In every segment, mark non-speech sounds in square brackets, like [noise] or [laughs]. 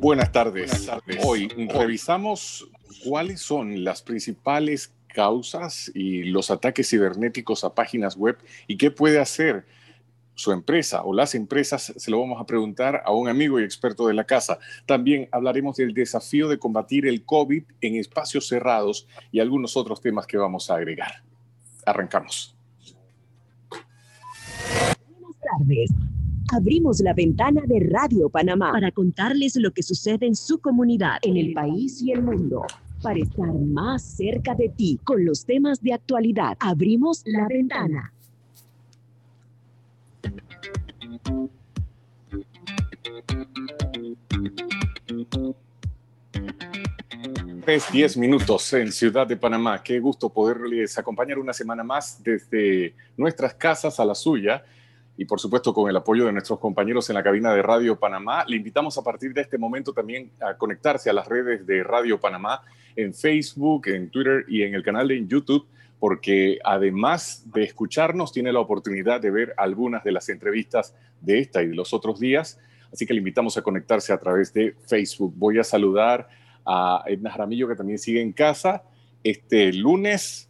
Buenas tardes. Hoy revisamos cuáles son las principales causas y los ataques cibernéticos a páginas web y qué puede hacer su empresa o las empresas, se lo vamos a preguntar a un amigo y experto de la casa. También hablaremos del desafío de combatir el COVID en espacios cerrados y algunos otros temas que vamos a agregar. Arrancamos. Buenas tardes. Abrimos la ventana de Radio Panamá para contarles lo que sucede en su comunidad, en el país y el mundo. Para estar más cerca de ti con los temas de actualidad, abrimos la ventana. Tres, diez minutos en Ciudad de Panamá. Qué gusto poderles acompañar una semana más desde nuestras casas a la suya y por supuesto con el apoyo de nuestros compañeros en la cabina de Radio Panamá. Le invitamos a partir de este momento también a conectarse a las redes de Radio Panamá en Facebook, en Twitter y en el canal de YouTube, porque además de escucharnos, tiene la oportunidad de ver algunas de las entrevistas de esta y de los otros días. Así que le invitamos a conectarse a través de Facebook. Voy a saludar a Edna Jaramillo, que también sigue en casa, este lunes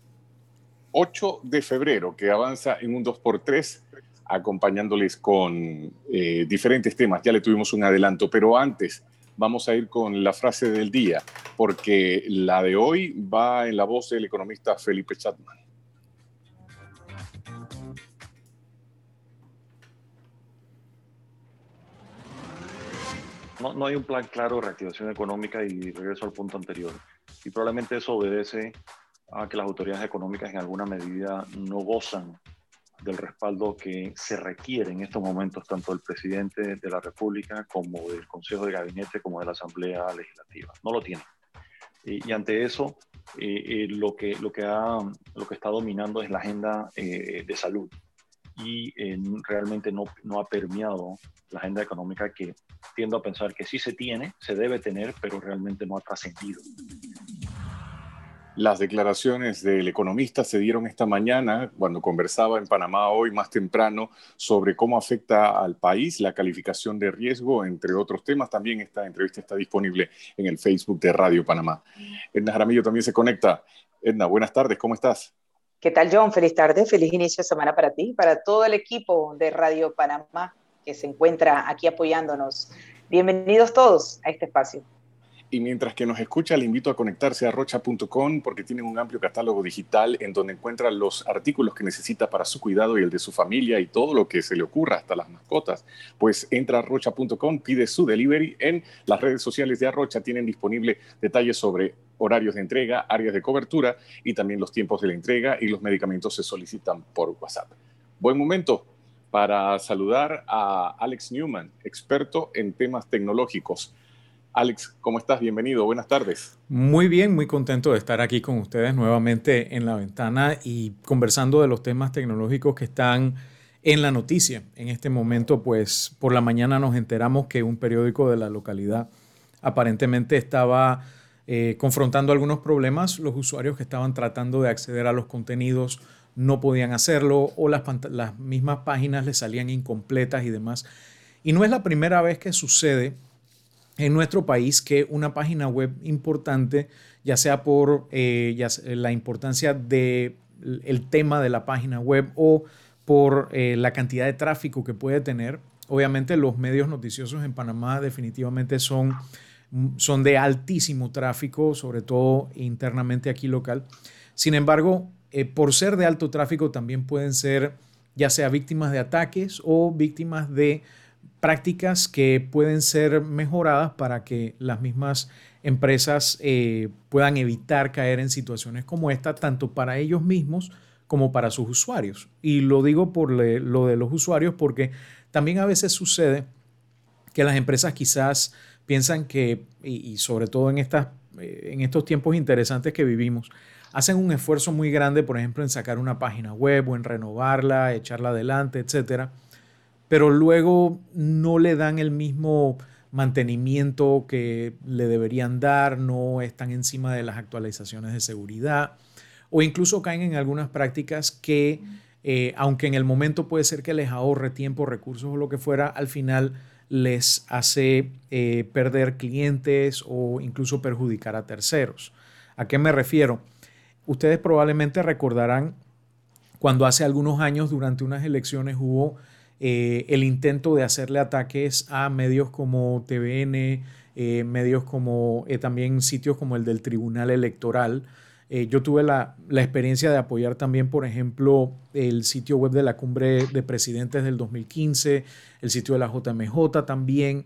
8 de febrero, que avanza en un 2x3 acompañándoles con eh, diferentes temas. Ya le tuvimos un adelanto, pero antes vamos a ir con la frase del día, porque la de hoy va en la voz del economista Felipe Chatman. No, no, hay un plan claro de reactivación económica y regreso al punto anterior. Y probablemente eso obedece a que las autoridades económicas en alguna medida no gozan del respaldo que se requiere en estos momentos tanto del presidente de la República como del Consejo de Gabinete como de la Asamblea Legislativa. No lo tiene. Y, ante eso, eh, eh, lo, que, lo, que ha, lo que está dominando es la agenda eh, de salud y realmente no, no ha permeado la agenda económica que tiendo a pensar que sí se tiene, se debe tener, pero realmente no ha trascendido. Las declaraciones del economista se dieron esta mañana cuando conversaba en Panamá hoy más temprano sobre cómo afecta al país la calificación de riesgo, entre otros temas. También esta entrevista está disponible en el Facebook de Radio Panamá. Edna Jaramillo también se conecta. Edna, buenas tardes, ¿cómo estás? ¿Qué tal, John? Feliz tarde, feliz inicio de semana para ti, para todo el equipo de Radio Panamá que se encuentra aquí apoyándonos. Bienvenidos todos a este espacio. Y mientras que nos escucha, le invito a conectarse a rocha.com porque tienen un amplio catálogo digital en donde encuentra los artículos que necesita para su cuidado y el de su familia y todo lo que se le ocurra, hasta las mascotas. Pues entra a rocha.com, pide su delivery. En las redes sociales de Arrocha tienen disponible detalles sobre horarios de entrega, áreas de cobertura y también los tiempos de la entrega y los medicamentos se solicitan por WhatsApp. Buen momento para saludar a Alex Newman, experto en temas tecnológicos. Alex, ¿cómo estás? Bienvenido, buenas tardes. Muy bien, muy contento de estar aquí con ustedes nuevamente en la ventana y conversando de los temas tecnológicos que están en la noticia. En este momento, pues por la mañana nos enteramos que un periódico de la localidad aparentemente estaba eh, confrontando algunos problemas. Los usuarios que estaban tratando de acceder a los contenidos no podían hacerlo o las, mismas páginas les salían incompletas y demás. Y no es la primera vez que sucede en nuestro país que una página web importante, ya sea por eh, la importancia del el tema de la página web o por eh, la cantidad de tráfico que puede tener. Obviamente los medios noticiosos en Panamá definitivamente son, son de altísimo tráfico, sobre todo internamente aquí local. Sin embargo, eh, por ser de alto tráfico también pueden ser ya sea víctimas de ataques o víctimas de prácticas que pueden ser mejoradas para que las mismas empresas eh, puedan evitar caer en situaciones como esta, tanto para ellos mismos como para sus usuarios. Y lo digo por lo de los usuarios porque también a veces sucede que las empresas quizás piensan que, y, sobre todo en, estas, eh, en estos tiempos interesantes que vivimos, hacen un esfuerzo muy grande, por ejemplo, en sacar una página web o en renovarla, echarla adelante, etcétera pero luego no le dan el mismo mantenimiento que le deberían dar, no están encima de las actualizaciones de seguridad o incluso caen en algunas prácticas que, eh, aunque en el momento puede ser que les ahorre tiempo, recursos o lo que fuera, al final les hace eh, perder clientes o incluso perjudicar a terceros. ¿A qué me refiero? Ustedes probablemente recordarán cuando hace algunos años durante unas elecciones hubo eh, el intento de hacerle ataques a medios como TVN, eh, medios como también sitios como el del Tribunal Electoral, eh, yo tuve la, experiencia de apoyar también, por ejemplo, el sitio web de la Cumbre de Presidentes del 2015, el sitio de la JMJ también.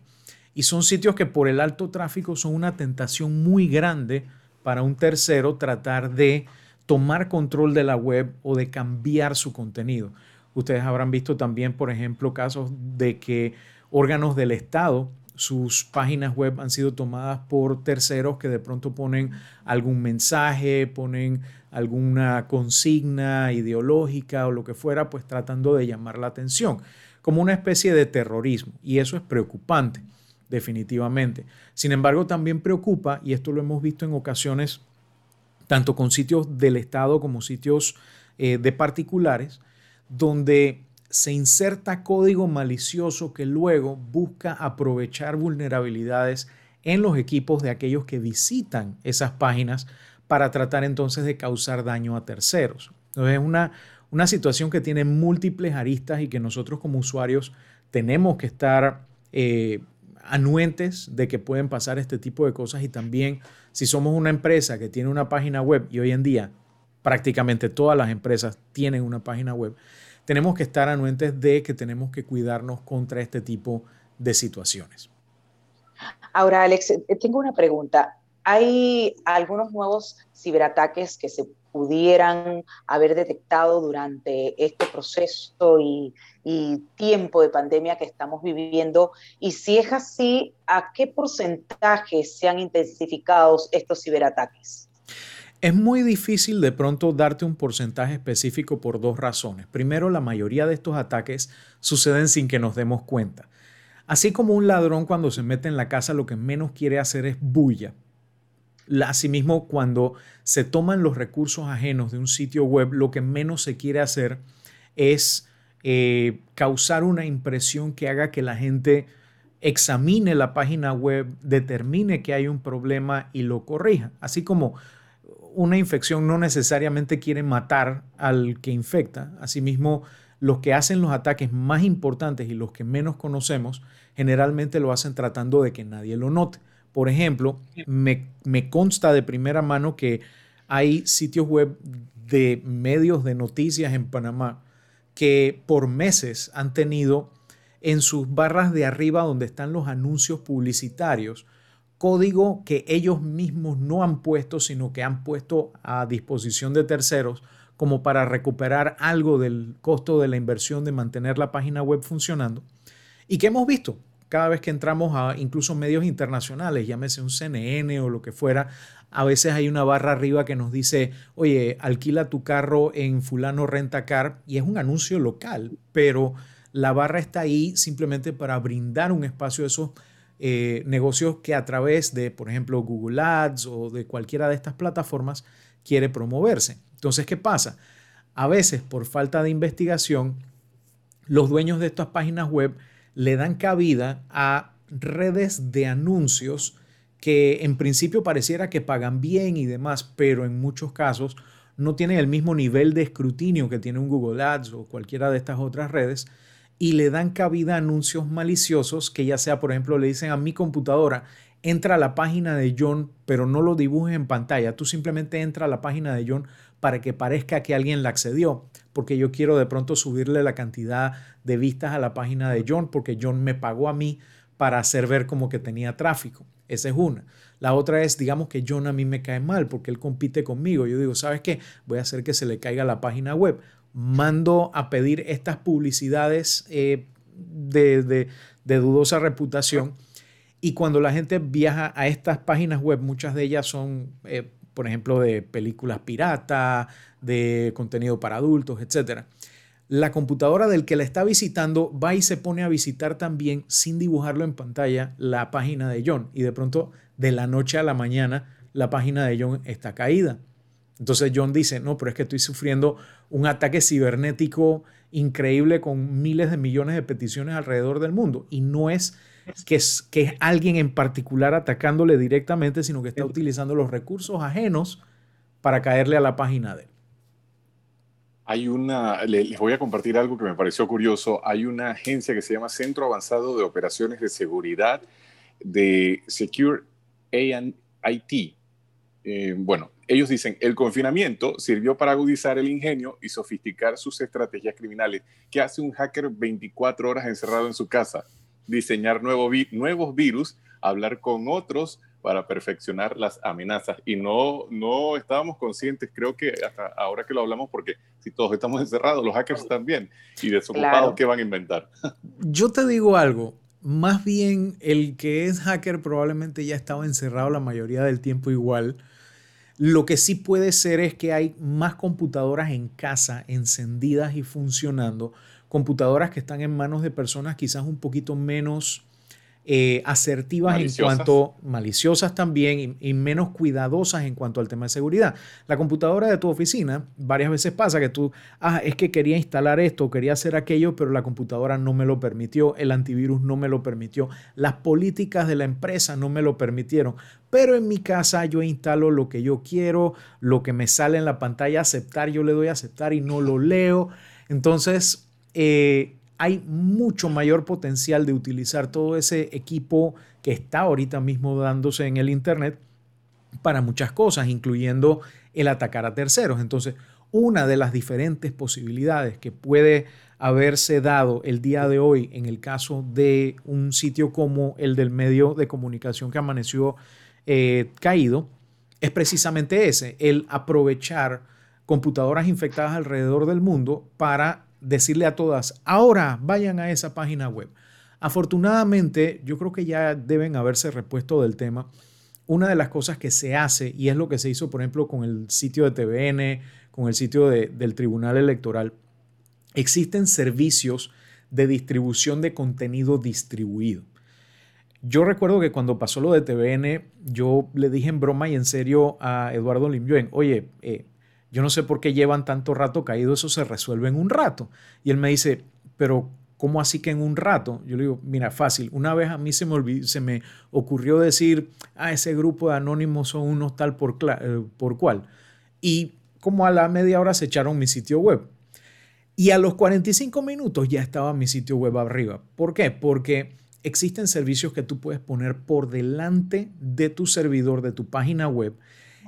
Y son sitios que por el alto tráfico son una tentación muy grande para un tercero tratar de tomar control de la web o de cambiar su contenido. Ustedes habrán visto también, por ejemplo, casos de que órganos del Estado sus páginas web han sido tomadas por terceros que de pronto ponen algún mensaje, ponen alguna consigna ideológica o lo que fuera, pues tratando de llamar la atención, como una especie de terrorismo. Y eso es preocupante, definitivamente. Sin embargo, también preocupa, y esto lo hemos visto en ocasiones, tanto con sitios del Estado como sitios eh, de particulares, donde se inserta código malicioso que luego busca aprovechar vulnerabilidades en los equipos de aquellos que visitan esas páginas para tratar entonces de causar daño a terceros. Entonces es una, una situación que tiene múltiples aristas y que nosotros como usuarios tenemos que estar eh, anuentes de que pueden pasar este tipo de cosas y también si somos una empresa que tiene una página web y hoy en día prácticamente todas las empresas tienen una página web, tenemos que estar anuentes de que tenemos que cuidarnos contra este tipo de situaciones. Ahora, Alex, eh, tengo una pregunta. ¿Hay algunos nuevos ciberataques que se pudieran haber detectado durante este proceso y, y, tiempo de pandemia que estamos viviendo? Y si es así, ¿a qué porcentaje se han intensificado estos ciberataques? Es muy difícil de pronto darte un porcentaje específico por dos razones. Primero, la mayoría de estos ataques suceden sin que nos demos cuenta. Así como un ladrón cuando se mete en la casa lo que menos quiere hacer es bulla. Asimismo, cuando se toman los recursos ajenos de un sitio web, lo que menos se quiere hacer es eh, causar una impresión que haga que la gente examine la página web, determine que hay un problema y lo corrija. Así como una infección no necesariamente quiere matar al que infecta. Asimismo, los que hacen los ataques más importantes y los que menos conocemos, generalmente lo hacen tratando de que nadie lo note. Por ejemplo, me, consta de primera mano que hay sitios web de medios de noticias en Panamá que por meses han tenido en sus barras de arriba donde están los anuncios publicitarios código que ellos mismos no han puesto, sino que han puesto a disposición de terceros como para recuperar algo del costo de la inversión de mantener la página web funcionando. Y que hemos visto cada vez que entramos a incluso medios internacionales, llámese un CNN o lo que fuera, a veces hay una barra arriba que nos dice, oye, alquila tu carro en fulano renta car y es un anuncio local, pero la barra está ahí simplemente para brindar un espacio de esos eh, negocios que a través de, por ejemplo, Google Ads o de cualquiera de estas plataformas quiere promoverse. Entonces, ¿qué pasa? A veces, por falta de investigación, los dueños de estas páginas web le dan cabida a redes de anuncios que en principio pareciera que pagan bien y demás, pero en muchos casos no tienen el mismo nivel de escrutinio que tiene un Google Ads o cualquiera de estas otras redes y le dan cabida a anuncios maliciosos que ya sea, por ejemplo, le dicen a mi computadora, entra a la página de John, pero no lo dibujes en pantalla. Tú simplemente entra a la página de John para que parezca que alguien la accedió, porque yo quiero de pronto subirle la cantidad de vistas a la página de John, porque John me pagó a mí para hacer ver como que tenía tráfico. Esa es una. La otra es, digamos que John a mí me cae mal porque él compite conmigo. Yo digo, ¿sabes qué? Voy a hacer que se le caiga la página web mando a pedir estas publicidades eh, de, dudosa reputación. Y cuando la gente viaja a estas páginas web, muchas de ellas son, eh, por ejemplo, de películas pirata, de contenido para adultos, etc. La computadora del que la está visitando va y se pone a visitar también, sin dibujarlo en pantalla, la página de John. Y de pronto, de la noche a la mañana, la página de John está caída. Entonces John dice, no, pero es que estoy sufriendo un ataque cibernético increíble con miles de millones de peticiones alrededor del mundo. Y no es que es, que es alguien en particular atacándole directamente, sino que está utilizando los recursos ajenos para caerle a la página de él. Hay una, les voy a compartir algo que me pareció curioso. Hay una agencia que se llama Centro Avanzado de Operaciones de Seguridad de Secure IT. Eh, bueno, ellos dicen, el confinamiento sirvió para agudizar el ingenio y sofisticar sus estrategias criminales. ¿Qué hace un hacker 24 horas encerrado en su casa? Diseñar nuevos virus, hablar con otros para perfeccionar las amenazas. Y no, no estábamos conscientes, creo que hasta ahora que lo hablamos, porque si todos estamos encerrados, los hackers también, y desocupados, ¿qué van a inventar? [laughs] Yo te digo algo, más bien el que es hacker probablemente ya estaba encerrado la mayoría del tiempo igual. Lo que sí puede ser es que hay más computadoras en casa encendidas y funcionando, computadoras que están en manos de personas quizás un poquito menos eh, asertivas en cuanto maliciosas también y, menos cuidadosas en cuanto al tema de seguridad. La computadora de tu oficina, varias veces pasa que tú, ah, es que quería instalar esto, quería hacer aquello, pero la computadora no me lo permitió, el antivirus no me lo permitió, las políticas de la empresa no me lo permitieron. Pero en mi casa yo instalo lo que yo quiero, lo que me sale en la pantalla aceptar, yo le doy a aceptar y no lo leo. Entonces, eh, hay mucho mayor potencial de utilizar todo ese equipo que está ahorita mismo dándose en el Internet para muchas cosas, incluyendo el atacar a terceros. Entonces, una de las diferentes posibilidades que puede haberse dado el día de hoy en el caso de un sitio como el del medio de comunicación que amaneció eh, caído, es precisamente ese, el aprovechar computadoras infectadas alrededor del mundo para decirle a todas, ahora vayan a esa página web. Afortunadamente, yo creo que ya deben haberse repuesto del tema. Una de las cosas que se hace, y es lo que se hizo, por ejemplo, con el sitio de TVN, con el sitio del Tribunal Electoral, existen servicios de distribución de contenido distribuido. Yo recuerdo que cuando pasó lo de TVN, yo le dije en broma y en serio a Eduardo Limjoen, oye, eh, yo no sé por qué llevan tanto rato caído, eso se resuelve en un rato. Y él me dice, pero ¿cómo así que en un rato? Yo le digo, mira, fácil. Una vez a mí se me, se me ocurrió decir, ah, ese grupo de anónimos son unos tal por, eh, por cual. Y como a la media hora se echaron mi sitio web. Y a los 45 minutos ya estaba mi sitio web arriba. ¿Por qué? Porque existen servicios que tú puedes poner por delante de tu servidor, de tu página web,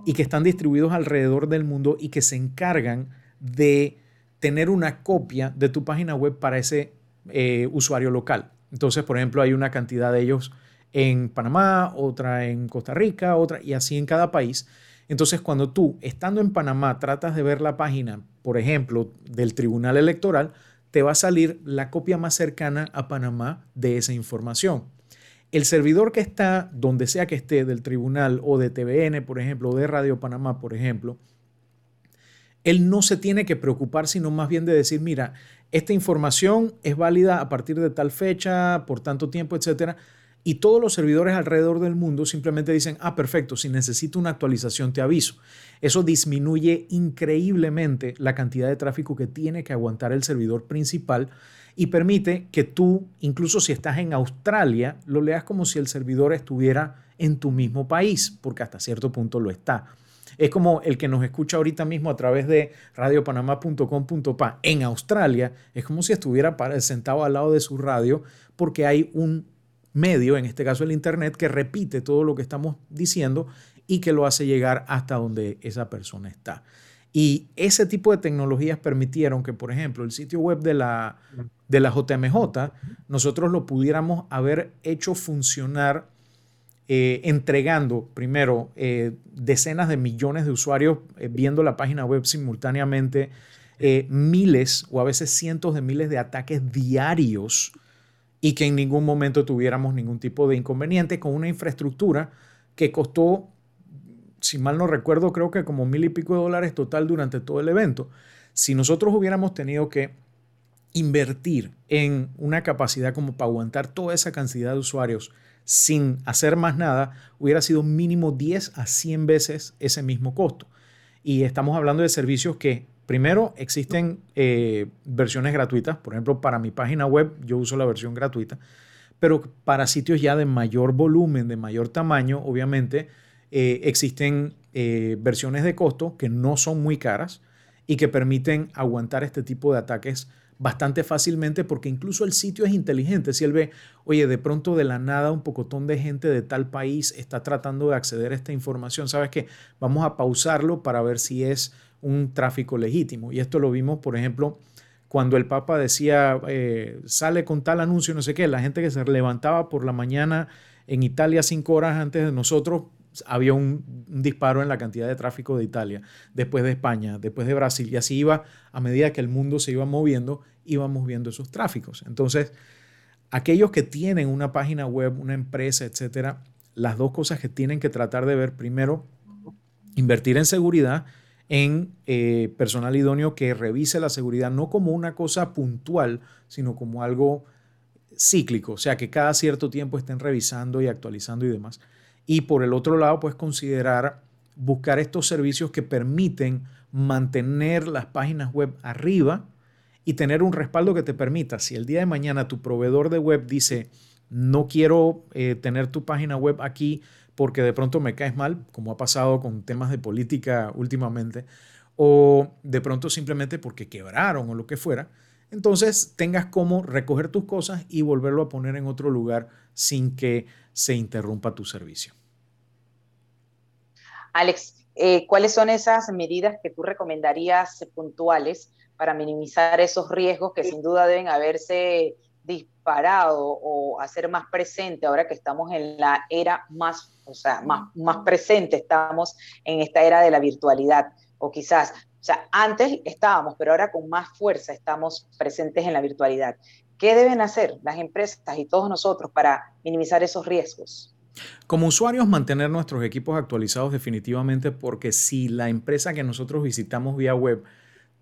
y que están distribuidos alrededor del mundo y que se encargan de tener una copia de tu página web para ese eh, usuario local. Entonces, por ejemplo, hay una cantidad de ellos en Panamá, otra en Costa Rica, otra y así en cada país. Entonces, cuando tú, estando en Panamá, tratas de ver la página, por ejemplo, del Tribunal Electoral, te va a salir la copia más cercana a Panamá de esa información. El servidor que está donde sea que esté, del tribunal o de TVN, por ejemplo, o de Radio Panamá, por ejemplo, él no se tiene que preocupar, sino más bien de decir, mira, esta información es válida a partir de tal fecha, por tanto tiempo, etcétera. Y todos los servidores alrededor del mundo simplemente dicen, ah, perfecto, si necesito una actualización te aviso. Eso disminuye increíblemente la cantidad de tráfico que tiene que aguantar el servidor principal y permite que tú, incluso si estás en Australia, lo leas como si el servidor estuviera en tu mismo país, porque hasta cierto punto lo está. Es como el que nos escucha ahorita mismo a través de radiopanamá.com.pa en Australia, es como si estuviera sentado al lado de su radio, porque hay un medio, en este caso el Internet, que repite todo lo que estamos diciendo y que lo hace llegar hasta donde esa persona está. Y ese tipo de tecnologías permitieron que, por ejemplo, el sitio web de la, de la JMJ, nosotros lo pudiéramos haber hecho funcionar eh, entregando primero eh, decenas de millones de usuarios eh, viendo la página web simultáneamente, miles o a veces cientos de miles de ataques diarios y que en ningún momento tuviéramos ningún tipo de inconveniente con una infraestructura que costó si mal no recuerdo, creo que como mil y pico de dólares total durante todo el evento. Si nosotros hubiéramos tenido que invertir en una capacidad como para aguantar toda esa cantidad de usuarios sin hacer más nada, hubiera sido mínimo 10 a 100 veces ese mismo costo. Y estamos hablando de servicios que, primero, existen eh, versiones gratuitas. Por ejemplo, para mi página web yo uso la versión gratuita pero para sitios ya de mayor volumen, de mayor tamaño, obviamente, eh, existen eh, versiones de costo que no son muy caras y que permiten aguantar este tipo de ataques bastante fácilmente porque incluso el sitio es inteligente. Si él ve, oye, de pronto de la nada un pocotón de gente de tal país está tratando de acceder a esta información, ¿sabes qué? Vamos a pausarlo para ver si es un tráfico legítimo. Y esto lo vimos, por ejemplo, cuando el Papa decía, eh, sale con tal anuncio, no sé qué, la gente que se levantaba por la mañana en Italia cinco horas antes de nosotros había un, disparo en la cantidad de tráfico de Italia, después de España, después de Brasil, y así iba, a medida que el mundo se iba moviendo, íbamos viendo esos tráficos. Entonces, aquellos que tienen una página web, una empresa, etcétera, las dos cosas que tienen que tratar de ver, primero, invertir en seguridad, en eh, personal idóneo que revise la seguridad no como una cosa puntual, sino como algo cíclico, o sea, que cada cierto tiempo estén revisando y actualizando y demás. Y por el otro lado, pues considerar buscar estos servicios que permiten mantener las páginas web arriba y tener un respaldo que te permita, si el día de mañana tu proveedor de web dice, no quiero eh, tener tu página web aquí porque de pronto me caes mal, como ha pasado con temas de política últimamente, o de pronto simplemente porque quebraron o lo que fuera, entonces tengas como recoger tus cosas y volverlo a poner en otro lugar sin que se interrumpa tu servicio. Alex, eh, ¿cuáles son esas medidas que tú recomendarías puntuales para minimizar esos riesgos que sin duda deben haberse disparado o hacer más presente ahora que estamos en la era más, o sea, más, más presente, estamos en esta era de la virtualidad? O quizás, o sea, antes estábamos, pero ahora con más fuerza estamos presentes en la virtualidad. ¿Qué deben hacer las empresas y todos nosotros para minimizar esos riesgos? Como usuarios, mantener nuestros equipos actualizados definitivamente porque si la empresa que nosotros visitamos vía web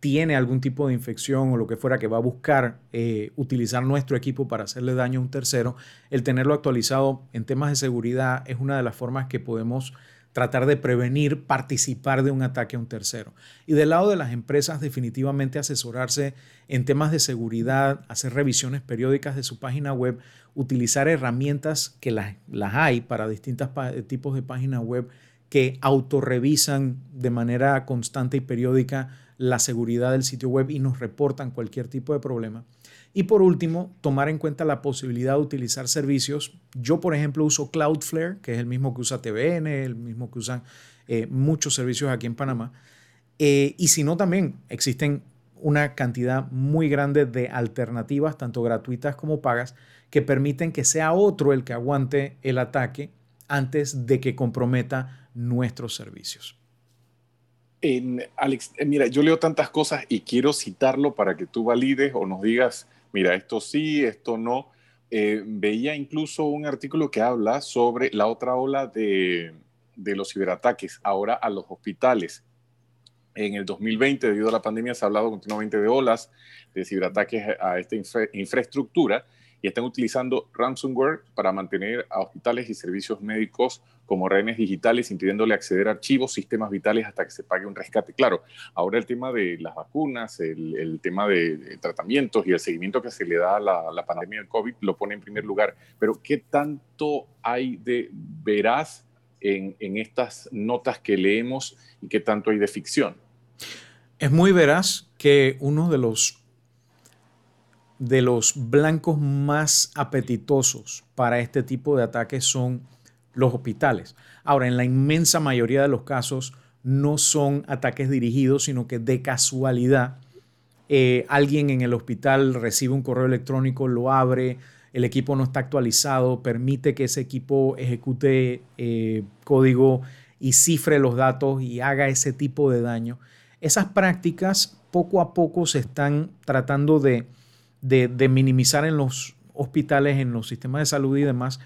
tiene algún tipo de infección o lo que fuera que va a buscar eh, utilizar nuestro equipo para hacerle daño a un tercero, el tenerlo actualizado en temas de seguridad es una de las formas que podemos tratar de prevenir participar de un ataque a un tercero. Y del lado de las empresas, definitivamente asesorarse en temas de seguridad, hacer revisiones periódicas de su página web, utilizar herramientas que las, las hay para distintos tipos de páginas web que autorrevisan de manera constante y periódica la seguridad del sitio web y nos reportan cualquier tipo de problema. Y por último, tomar en cuenta la posibilidad de utilizar servicios. Yo, por ejemplo, uso Cloudflare, que es el mismo que usa TVN, el mismo que usan eh, muchos servicios aquí en Panamá. Eh, y si no, también existen una cantidad muy grande de alternativas, tanto gratuitas como pagas, que permiten que sea otro el que aguante el ataque antes de que comprometa nuestros servicios. Alex, eh, mira, yo leo tantas cosas y quiero citarlo para que tú valides o nos digas mira, esto sí, esto no. Eh, veía incluso un artículo que habla sobre la otra ola de, los ciberataques ahora a los hospitales. En el 2020, debido a la pandemia, se ha hablado continuamente de olas de ciberataques a esta infraestructura y están utilizando ransomware para mantener a hospitales y servicios médicos como rehenes digitales, impidiéndole acceder a archivos, sistemas vitales hasta que se pague un rescate. Claro, ahora el tema de las vacunas, el, tema de, tratamientos y el seguimiento que se le da a la, pandemia del COVID lo pone en primer lugar. Pero ¿qué tanto hay de veraz en, estas notas que leemos y qué tanto hay de ficción? Es muy veraz que uno de los de los blancos más apetitosos para este tipo de ataques son los hospitales. Ahora, en la inmensa mayoría de los casos no son ataques dirigidos, sino que de casualidad eh, alguien en el hospital recibe un correo electrónico, lo abre, el equipo no está actualizado, permite que ese equipo ejecute eh, código y cifre los datos y haga ese tipo de daño. Esas prácticas poco a poco se están tratando de de, minimizar en los hospitales, en los sistemas de salud y demás,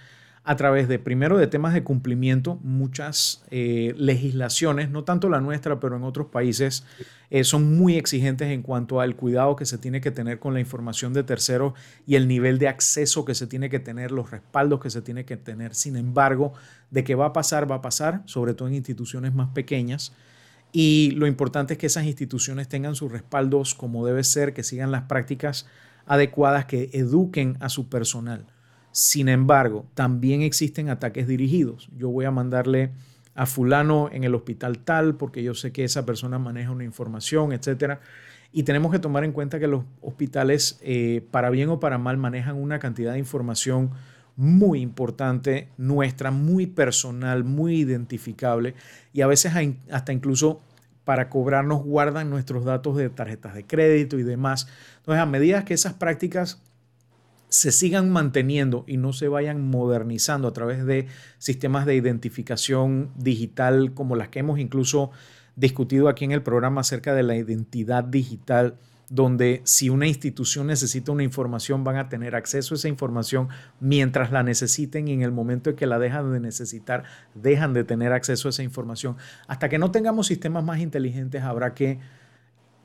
a través de, primero, de temas de cumplimiento. Muchas eh, legislaciones, no tanto la nuestra, pero en otros países, eh, son muy exigentes en cuanto al cuidado que se tiene que tener con la información de terceros y el nivel de acceso que se tiene que tener, los respaldos que se tiene que tener. Sin embargo, de que va a pasar, va a pasar, sobre todo en instituciones más pequeñas. Y lo importante es que esas instituciones tengan sus respaldos como debe ser, que sigan las prácticas adecuadas que eduquen a su personal. Sin embargo, también existen ataques dirigidos. Yo voy a mandarle a fulano en el hospital tal porque yo sé que esa persona maneja una información, etcétera. Y tenemos que tomar en cuenta que los hospitales, eh, para bien o para mal, manejan una cantidad de información muy importante nuestra, muy personal, muy identificable y a veces hasta incluso para cobrarnos guardan nuestros datos de tarjetas de crédito y demás. Entonces, a medida que esas prácticas se sigan manteniendo y no se vayan modernizando a través de sistemas de identificación digital como las que hemos incluso discutido aquí en el programa acerca de la identidad digital, donde si una institución necesita una información van a tener acceso a esa información mientras la necesiten y en el momento en que la dejan de necesitar dejan de tener acceso a esa información. Hasta que no tengamos sistemas más inteligentes habrá que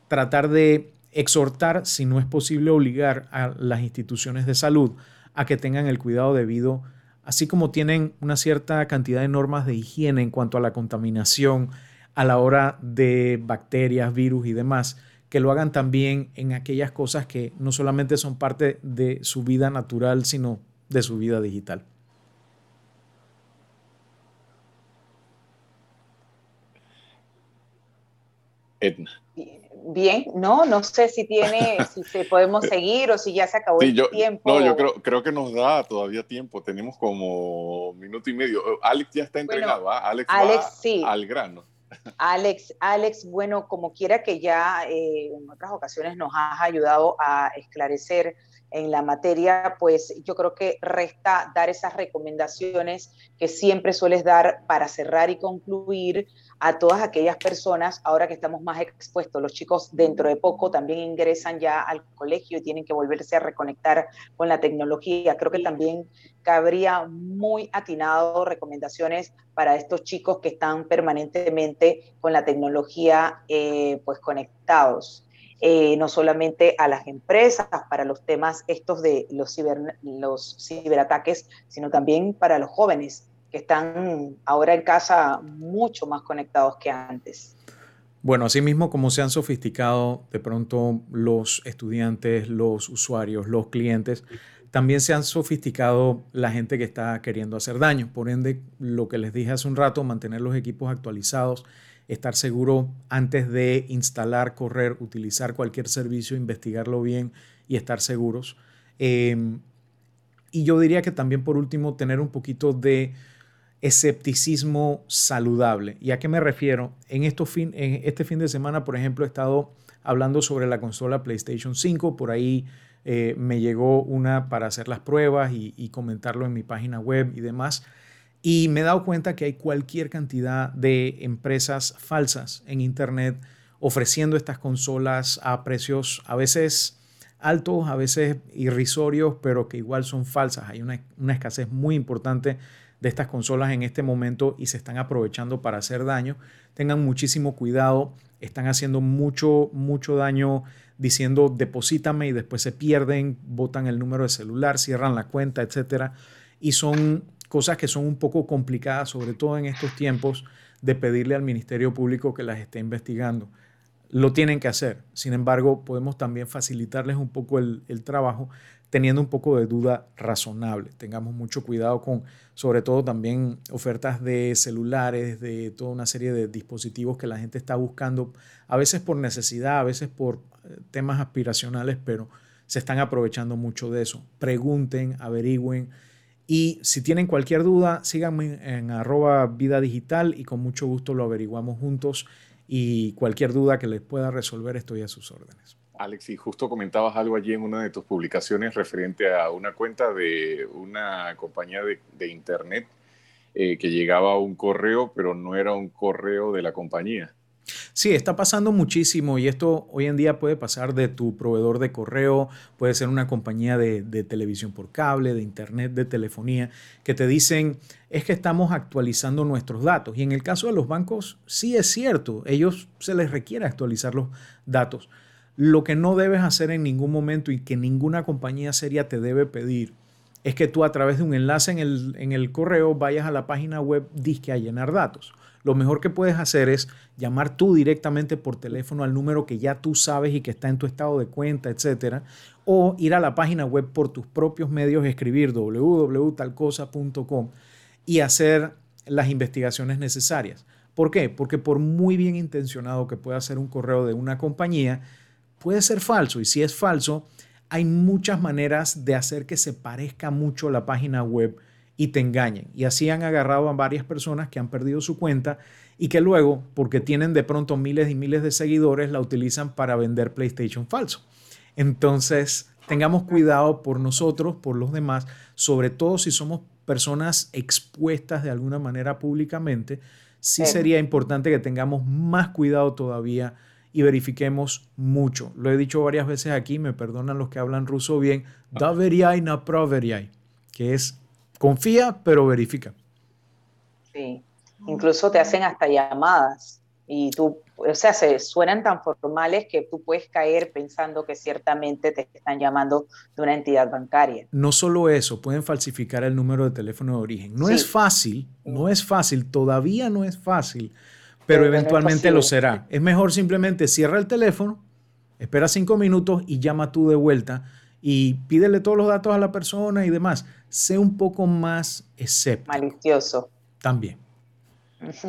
tratar de exhortar, si no es posible obligar a las instituciones de salud a que tengan el cuidado debido, así como tienen una cierta cantidad de normas de higiene en cuanto a la contaminación a la hora de bacterias, virus y demás que lo hagan también en aquellas cosas que no solamente son parte de su vida natural, sino de su vida digital. Edna. Bien, no, no sé si tiene, si se podemos [laughs] seguir o si ya se acabó el tiempo. No, yo creo, creo que nos da todavía tiempo. Tenemos como minuto y medio. Alex ya está entregado, ¿ah? Alex, Alex sí. al grano. Alex, Alex, bueno, como quiera que ya eh, en otras ocasiones nos has ayudado a esclarecer en la materia, pues yo creo que resta dar esas recomendaciones que siempre sueles dar para cerrar y concluir a todas aquellas personas, ahora que estamos más expuestos, los chicos dentro de poco también ingresan ya al colegio y tienen que volverse a reconectar con la tecnología. Creo que también cabría muy atinado recomendaciones para estos chicos que están permanentemente con la tecnología eh, pues conectados. Eh, no solamente a las empresas para los temas estos de los, los ciberataques, sino también para los jóvenes que están ahora en casa mucho más conectados que antes. Bueno, asimismo como se han sofisticado de pronto los estudiantes, los usuarios, los clientes, también se han sofisticado la gente que está queriendo hacer daño. Por ende, lo que les dije hace un rato, mantener los equipos actualizados, estar seguro antes de instalar, correr, utilizar cualquier servicio, investigarlo bien y estar seguros. Em, y yo diría que también por último, tener un poquito de escepticismo saludable. ¿Y a qué me refiero? En, fin, en este fin de semana, por ejemplo, he estado hablando sobre la consola PlayStation 5. Por ahí eh, me llegó una para hacer las pruebas y, y, comentarlo en mi página web y demás. Y me he dado cuenta que hay cualquier cantidad de empresas falsas en Internet ofreciendo estas consolas a precios a veces altos, a veces irrisorios, pero que igual son falsas. Hay una, una escasez muy importante de estas consolas en este momento y se están aprovechando para hacer daño. Tengan muchísimo cuidado, están haciendo mucho, mucho daño diciendo deposítame y después se pierden, botan el número de celular, cierran la cuenta, etcétera. Y son cosas que son un poco complicadas, sobre todo en estos tiempos, de pedirle al Ministerio Público que las esté investigando. Lo tienen que hacer. Sin embargo, podemos también facilitarles un poco el, trabajo teniendo un poco de duda razonable. Tengamos mucho cuidado con, sobre todo también ofertas de celulares, de toda una serie de dispositivos que la gente está buscando, a veces por necesidad, a veces por eh, temas aspiracionales, pero se están aprovechando mucho de eso. Pregunten, averigüen. Y si tienen cualquier duda, síganme en arroba vida digital y con mucho gusto lo averiguamos juntos. Y cualquier duda que les pueda resolver, estoy a sus órdenes. Alex, y justo comentabas algo allí en una de tus publicaciones referente a una cuenta de una compañía de, Internet eh, que llegaba a un correo, pero no era un correo de la compañía. Sí, está pasando muchísimo y esto hoy en día puede pasar de tu proveedor de correo, puede ser una compañía de, televisión por cable, de internet, de telefonía, que te dicen es que estamos actualizando nuestros datos. Y en el caso de los bancos, sí es cierto, ellos se les requiere actualizar los datos. Lo que no debes hacer en ningún momento y que ninguna compañía seria te debe pedir es que tú a través de un enlace en el, en el correo vayas a la página web disque a llenar datos. Lo mejor que puedes hacer es llamar tú directamente por teléfono al número que ya tú sabes y que está en tu estado de cuenta, etcétera, o ir a la página web por tus propios medios, escribir www.talcosa.com y hacer las investigaciones necesarias. ¿Por qué? Porque por muy bien intencionado que pueda ser un correo de una compañía, puede ser falso. Y si es falso, hay muchas maneras de hacer que se parezca mucho la página web y te engañen. Y así han agarrado a varias personas que han perdido su cuenta y que luego, porque tienen de pronto miles y miles de seguidores, la utilizan para vender PlayStation falso. Entonces, tengamos cuidado por nosotros, por los demás, sobre todo si somos personas expuestas de alguna manera públicamente, sí sería importante que tengamos más cuidado todavía y verifiquemos mucho. Lo he dicho varias veces aquí, me perdonan los que hablan ruso bien, da veriai na que es confía pero verifica. Sí, incluso te hacen hasta llamadas y tú, o sea, se suenan tan formales que tú puedes caer pensando que ciertamente te están llamando de una entidad bancaria. No solo eso, pueden falsificar el número de teléfono de origen. No es fácil, no es fácil, todavía no es fácil, pero, eventualmente lo será. Es mejor simplemente cierra el teléfono, espera cinco minutos y llama tú de vuelta y pídele todos los datos a la persona y demás. Sé un poco más escéptico. Malicioso. También.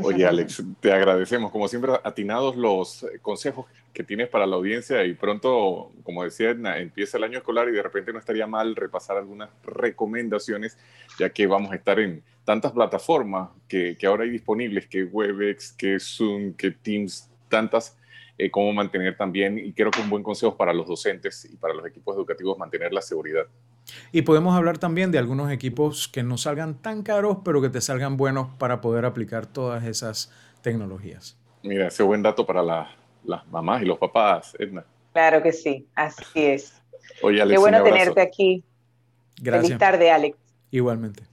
Oye, Alex, te agradecemos. Como siempre, atinados los consejos que tienes para la audiencia y pronto, como decía Edna, empieza el año escolar y de repente no estaría mal repasar algunas recomendaciones, ya que vamos a estar en tantas plataformas que, que ahora hay disponibles, que Webex, que Zoom, que Teams, tantas, eh, cómo mantener también, y creo que un buen consejo para los docentes y para los equipos educativos, mantener la seguridad. Y podemos hablar también de algunos equipos que no salgan tan caros, pero que te salgan buenos para poder aplicar todas esas tecnologías. Mira, ese buen dato para las mamás y los papás, Edna. Claro que sí, así es. Oye, Alex, Qué bueno tenerte aquí. Gracias. Feliz tarde, Alex. Igualmente.